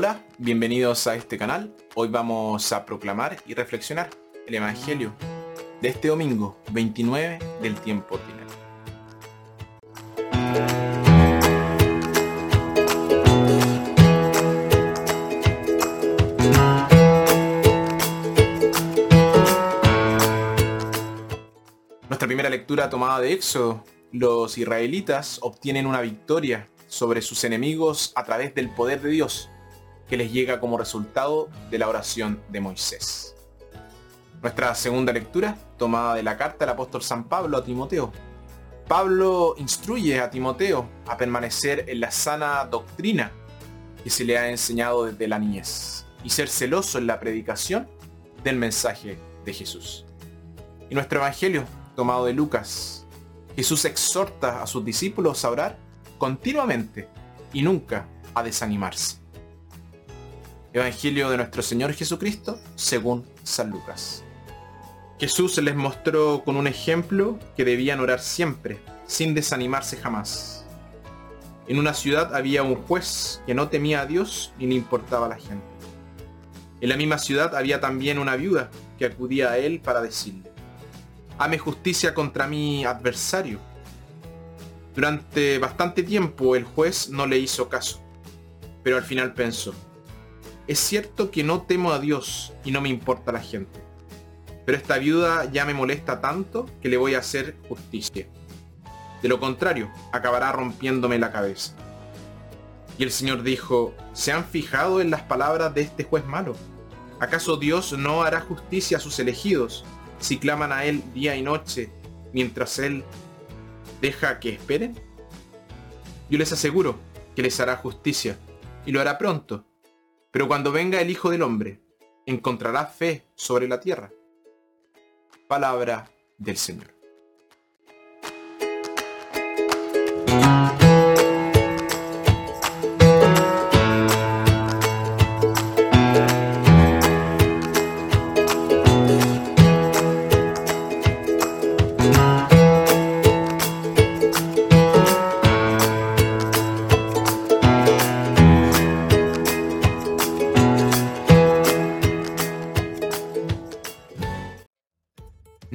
Hola, bienvenidos a este canal. Hoy vamos a proclamar y reflexionar el Evangelio de este domingo 29 del tiempo ordinario. Nuestra primera lectura tomada de Éxodo, los israelitas obtienen una victoria sobre sus enemigos a través del poder de Dios que les llega como resultado de la oración de Moisés. Nuestra segunda lectura, tomada de la carta del apóstol San Pablo a Timoteo. Pablo instruye a Timoteo a permanecer en la sana doctrina que se le ha enseñado desde la niñez y ser celoso en la predicación del mensaje de Jesús. Y nuestro Evangelio, tomado de Lucas, Jesús exhorta a sus discípulos a orar continuamente y nunca a desanimarse. Evangelio de nuestro Señor Jesucristo según San Lucas. Jesús les mostró con un ejemplo que debían orar siempre, sin desanimarse jamás. En una ciudad había un juez que no temía a Dios ni le importaba a la gente. En la misma ciudad había también una viuda que acudía a él para decirle, Hame justicia contra mi adversario. Durante bastante tiempo el juez no le hizo caso, pero al final pensó, es cierto que no temo a Dios y no me importa la gente, pero esta viuda ya me molesta tanto que le voy a hacer justicia. De lo contrario, acabará rompiéndome la cabeza. Y el Señor dijo, ¿se han fijado en las palabras de este juez malo? ¿Acaso Dios no hará justicia a sus elegidos si claman a Él día y noche mientras Él deja que esperen? Yo les aseguro que les hará justicia y lo hará pronto. Pero cuando venga el Hijo del Hombre, ¿encontrará fe sobre la tierra? Palabra del Señor.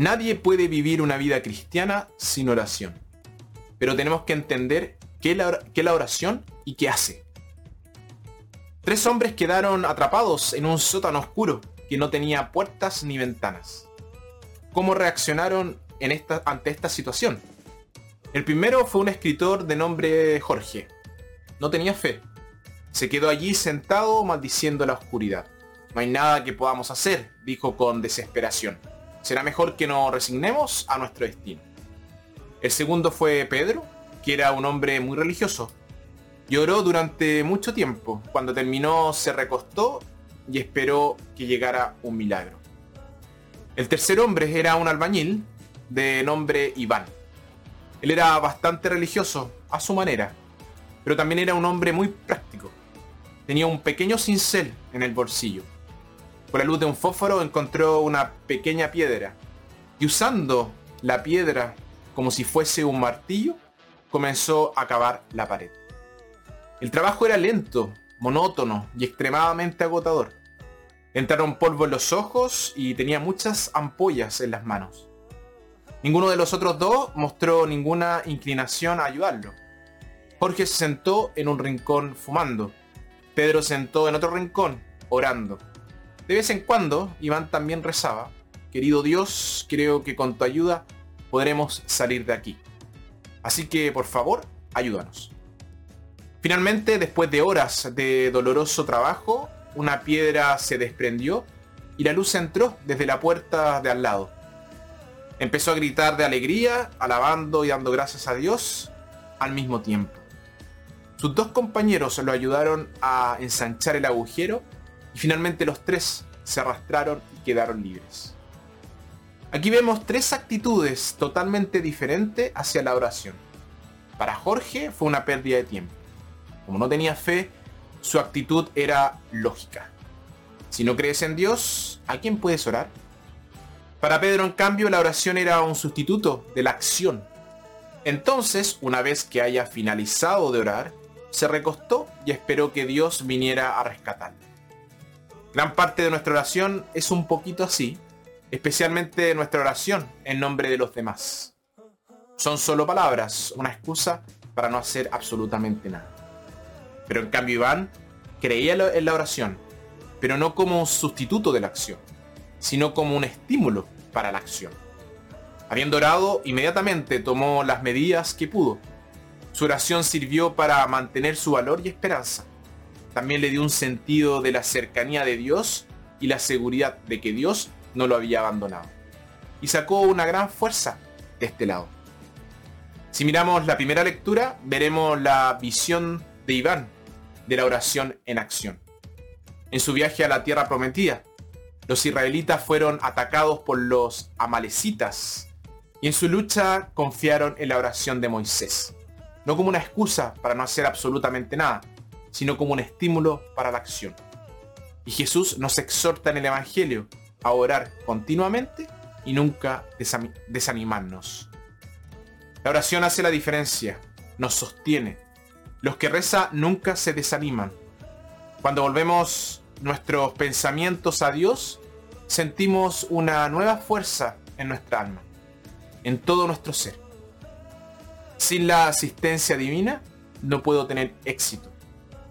Nadie puede vivir una vida cristiana sin oración. Pero tenemos que entender qué es la oración y qué hace. Tres hombres quedaron atrapados en un sótano oscuro que no tenía puertas ni ventanas. ¿Cómo reaccionaron ante esta situación? El primero fue un escritor de nombre Jorge. No tenía fe. Se quedó allí sentado maldiciendo la oscuridad. No hay nada que podamos hacer, dijo con desesperación será mejor que nos resignemos a nuestro destino. El segundo fue Pedro, que era un hombre muy religioso. Lloró durante mucho tiempo. Cuando terminó se recostó y esperó que llegara un milagro. El tercer hombre era un albañil de nombre Iván. Él era bastante religioso, a su manera, pero también era un hombre muy práctico. Tenía un pequeño cincel en el bolsillo con la luz de un fósforo encontró una pequeña piedra y usando la piedra como si fuese un martillo, comenzó a cavar la pared. El trabajo era lento, monótono y extremadamente agotador. Entraron polvo en los ojos y tenía muchas ampollas en las manos. Ninguno de los otros dos mostró ninguna inclinación a ayudarlo. Jorge se sentó en un rincón fumando. Pedro sentó en otro rincón, orando. De vez en cuando, Iván también rezaba, querido Dios, creo que con tu ayuda podremos salir de aquí. Así que, por favor, ayúdanos. Finalmente, después de horas de doloroso trabajo, una piedra se desprendió y la luz entró desde la puerta de al lado. Empezó a gritar de alegría, alabando y dando gracias a Dios al mismo tiempo. Sus dos compañeros lo ayudaron a ensanchar el agujero y finalmente los tres se arrastraron y quedaron libres. Aquí vemos tres actitudes totalmente diferentes hacia la oración. Para Jorge fue una pérdida de tiempo. Como no tenía fe, su actitud era lógica. Si no crees en Dios, ¿a quién puedes orar? Para Pedro, en cambio, la oración era un sustituto de la acción. Entonces, una vez que haya finalizado de orar, se recostó y esperó que Dios viniera a rescatarlo. Gran parte de nuestra oración es un poquito así, especialmente nuestra oración en nombre de los demás. Son solo palabras, una excusa para no hacer absolutamente nada. Pero en cambio Iván creía en la oración, pero no como sustituto de la acción, sino como un estímulo para la acción. Habiendo orado, inmediatamente tomó las medidas que pudo. Su oración sirvió para mantener su valor y esperanza. También le dio un sentido de la cercanía de Dios y la seguridad de que Dios no lo había abandonado. Y sacó una gran fuerza de este lado. Si miramos la primera lectura, veremos la visión de Iván de la oración en acción. En su viaje a la tierra prometida, los israelitas fueron atacados por los amalecitas y en su lucha confiaron en la oración de Moisés, no como una excusa para no hacer absolutamente nada, sino como un estímulo para la acción. Y Jesús nos exhorta en el Evangelio a orar continuamente y nunca desanimarnos. La oración hace la diferencia, nos sostiene. Los que reza nunca se desaniman. Cuando volvemos nuestros pensamientos a Dios, sentimos una nueva fuerza en nuestra alma, en todo nuestro ser. Sin la asistencia divina no puedo tener éxito.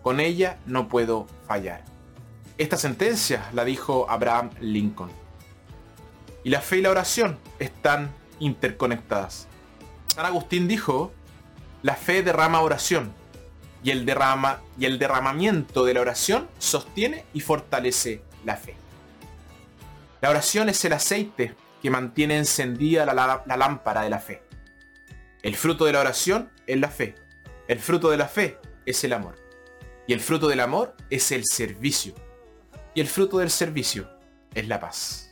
Con ella no puedo fallar. Esta sentencia la dijo Abraham Lincoln. Y la fe y la oración están interconectadas. San Agustín dijo, la fe derrama oración y el, derrama, y el derramamiento de la oración sostiene y fortalece la fe. La oración es el aceite que mantiene encendida la, la lámpara de la fe. El fruto de la oración es la fe. El fruto de la fe es el amor. Y el fruto del amor es el servicio. Y el fruto del servicio es la paz.